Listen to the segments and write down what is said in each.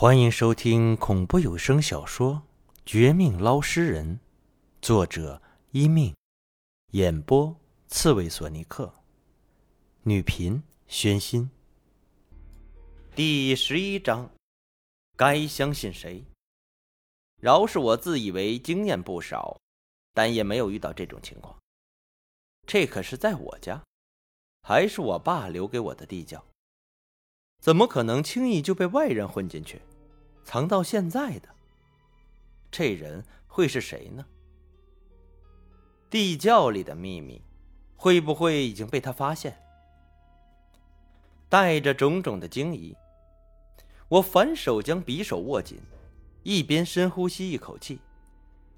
欢迎收听恐怖有声小说《绝命捞尸人》，作者一命，演播刺猬索尼克，女频宣心。第十一章，该相信谁？饶是我自以为经验不少，但也没有遇到这种情况。这可是在我家，还是我爸留给我的地窖。怎么可能轻易就被外人混进去，藏到现在的？这人会是谁呢？地窖里的秘密，会不会已经被他发现？带着种种的惊疑，我反手将匕首握紧，一边深呼吸一口气，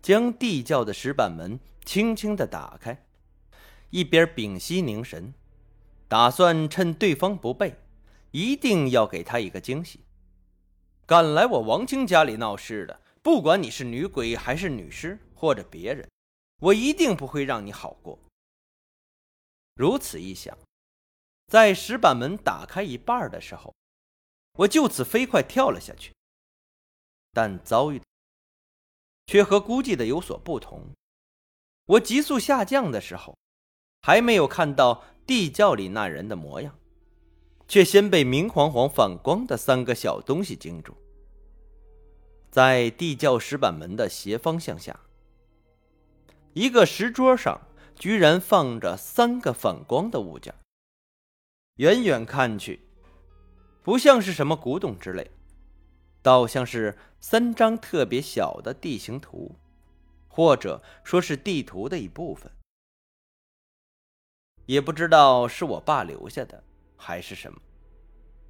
将地窖的石板门轻轻的打开，一边屏息凝神，打算趁对方不备。一定要给他一个惊喜！敢来我王清家里闹事的，不管你是女鬼还是女尸，或者别人，我一定不会让你好过。如此一想，在石板门打开一半的时候，我就此飞快跳了下去。但遭遇却和估计的有所不同。我急速下降的时候，还没有看到地窖里那人的模样。却先被明晃晃反光的三个小东西惊住。在地窖石板门的斜方向下，一个石桌上居然放着三个反光的物件。远远看去，不像是什么古董之类，倒像是三张特别小的地形图，或者说是地图的一部分。也不知道是我爸留下的。还是什么？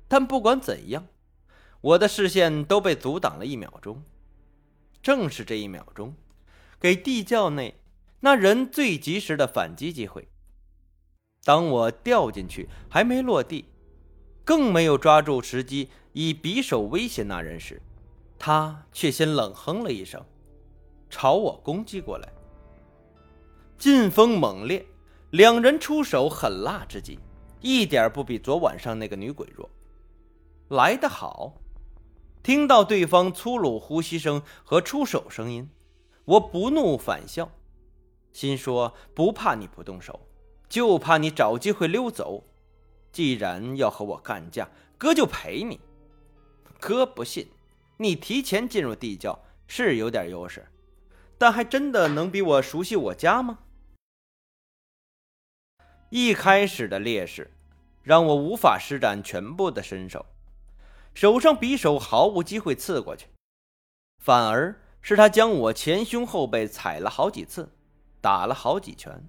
但不管怎样，我的视线都被阻挡了一秒钟。正是这一秒钟，给地窖内那人最及时的反击机会。当我掉进去还没落地，更没有抓住时机以匕首威胁那人时，他却先冷哼了一声，朝我攻击过来。劲风猛烈，两人出手狠辣之极。一点不比昨晚上那个女鬼弱，来得好！听到对方粗鲁呼吸声和出手声音，我不怒反笑，心说不怕你不动手，就怕你找机会溜走。既然要和我干架，哥就陪你。哥不信，你提前进入地窖是有点优势，但还真的能比我熟悉我家吗？一开始的劣势，让我无法施展全部的身手，手上匕首毫无机会刺过去，反而是他将我前胸后背踩了好几次，打了好几拳。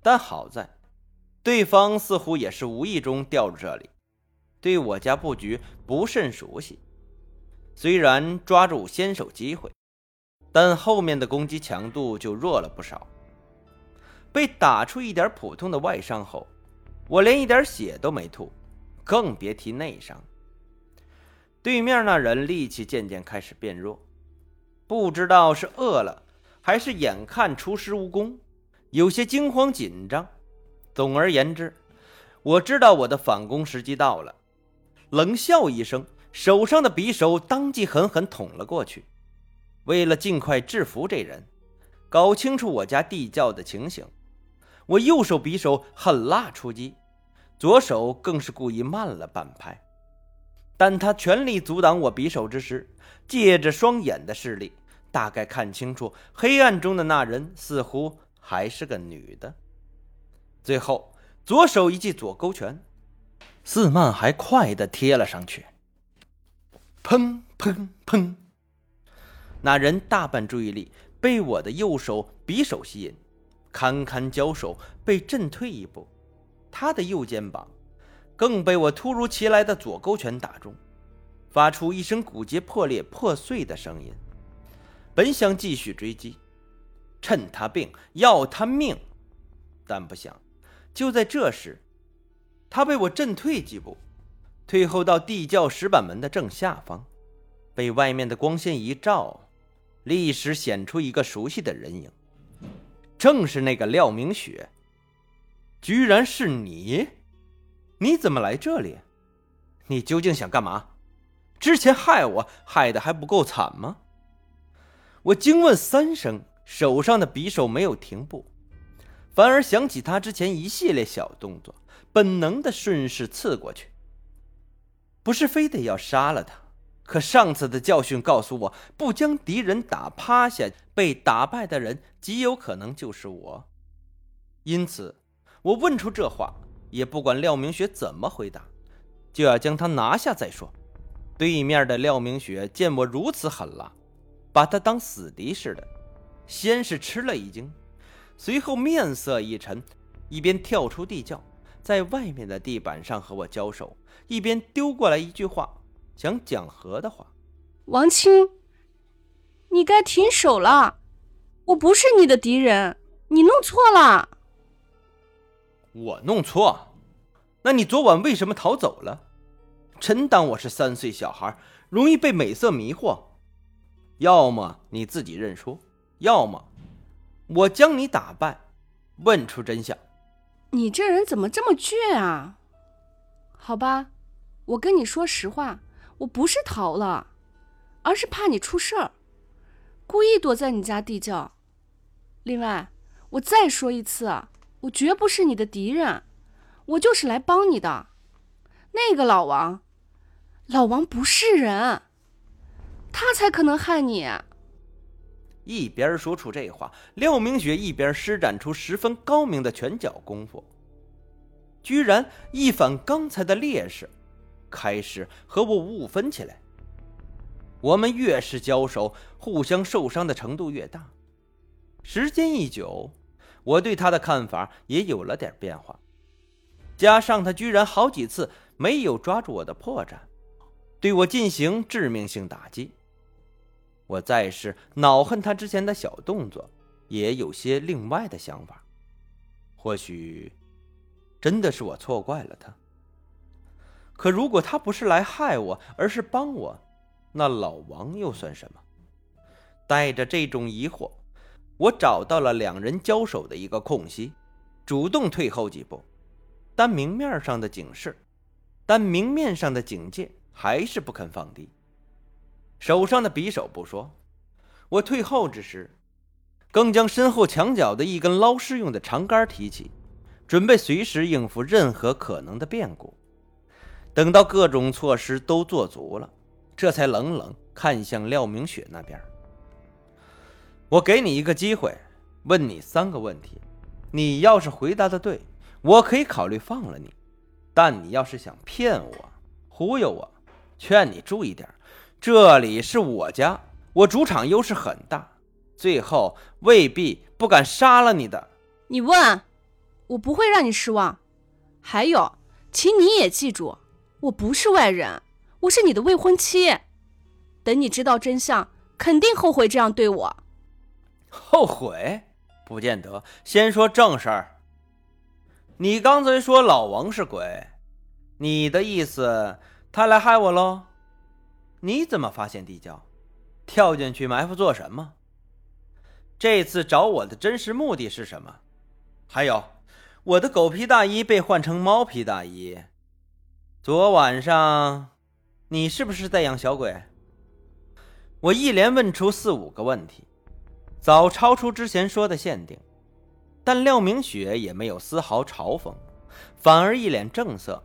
但好在，对方似乎也是无意中掉入这里，对我家布局不甚熟悉。虽然抓住先手机会，但后面的攻击强度就弱了不少。被打出一点普通的外伤后，我连一点血都没吐，更别提内伤。对面那人力气渐渐开始变弱，不知道是饿了还是眼看出师无功，有些惊慌紧张。总而言之，我知道我的反攻时机到了，冷笑一声，手上的匕首当即狠狠捅了过去。为了尽快制服这人，搞清楚我家地窖的情形。我右手匕首狠辣出击，左手更是故意慢了半拍。但他全力阻挡我匕首之时，借着双眼的视力，大概看清楚黑暗中的那人似乎还是个女的。最后，左手一记左勾拳，四慢还快的贴了上去。砰砰砰！那人大半注意力被我的右手匕首吸引。堪堪交手，被震退一步，他的右肩膀更被我突如其来的左勾拳打中，发出一声骨节破裂破碎的声音。本想继续追击，趁他病要他命，但不想，就在这时，他被我震退几步，退后到地窖石板门的正下方，被外面的光线一照，立时显出一个熟悉的人影。正是那个廖明雪，居然是你！你怎么来这里？你究竟想干嘛？之前害我害的还不够惨吗？我惊问三声，手上的匕首没有停步，反而想起他之前一系列小动作，本能的顺势刺过去。不是非得要杀了他，可上次的教训告诉我，不将敌人打趴下，被打败的人极有可能就是我。因此，我问出这话，也不管廖明雪怎么回答，就要将他拿下再说。对面的廖明雪见我如此狠辣，把他当死敌似的，先是吃了一惊，随后面色一沉，一边跳出地窖，在外面的地板上和我交手。一边丢过来一句话，想讲和的话：“王青，你该停手了，我不是你的敌人，你弄错了。”我弄错？那你昨晚为什么逃走了？真当我是三岁小孩，容易被美色迷惑？要么你自己认输，要么我将你打败，问出真相。你这人怎么这么倔啊？好吧。我跟你说实话，我不是逃了，而是怕你出事儿，故意躲在你家地窖。另外，我再说一次，我绝不是你的敌人，我就是来帮你的。那个老王，老王不是人，他才可能害你。一边说出这话，廖明雪一边施展出十分高明的拳脚功夫，居然一反刚才的劣势。开始和我五五分起来。我们越是交手，互相受伤的程度越大。时间一久，我对他的看法也有了点变化。加上他居然好几次没有抓住我的破绽，对我进行致命性打击。我再是恼恨他之前的小动作，也有些另外的想法。或许，真的是我错怪了他。可如果他不是来害我，而是帮我，那老王又算什么？带着这种疑惑，我找到了两人交手的一个空隙，主动退后几步。但明面上的警示，但明面上的警戒还是不肯放低。手上的匕首不说，我退后之时，更将身后墙角的一根捞尸用的长杆提起，准备随时应付任何可能的变故。等到各种措施都做足了，这才冷冷看向廖明雪那边。我给你一个机会，问你三个问题，你要是回答的对，我可以考虑放了你；但你要是想骗我、忽悠我，劝你注意点，这里是我家，我主场优势很大，最后未必不敢杀了你的。你问，我不会让你失望。还有，请你也记住。我不是外人，我是你的未婚妻。等你知道真相，肯定后悔这样对我。后悔？不见得。先说正事儿。你刚才说老王是鬼，你的意思他来害我喽？你怎么发现地窖？跳进去埋伏做什么？这次找我的真实目的是什么？还有，我的狗皮大衣被换成猫皮大衣。昨晚上，你是不是在养小鬼？我一连问出四五个问题，早超出之前说的限定，但廖明雪也没有丝毫嘲讽，反而一脸正色，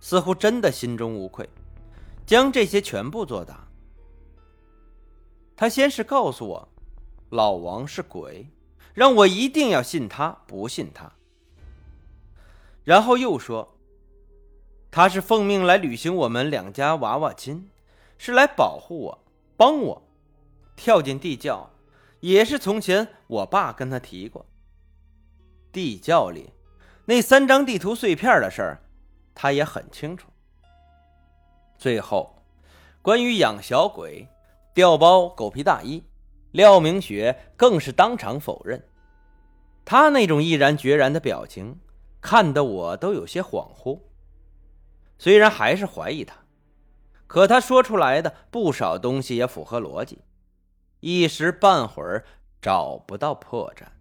似乎真的心中无愧，将这些全部作答。他先是告诉我，老王是鬼，让我一定要信他，不信他。然后又说。他是奉命来履行我们两家娃娃亲，是来保护我、帮我。跳进地窖，也是从前我爸跟他提过。地窖里那三张地图碎片的事儿，他也很清楚。最后，关于养小鬼、调包狗皮大衣，廖明雪更是当场否认。他那种毅然决然的表情，看得我都有些恍惚。虽然还是怀疑他，可他说出来的不少东西也符合逻辑，一时半会儿找不到破绽。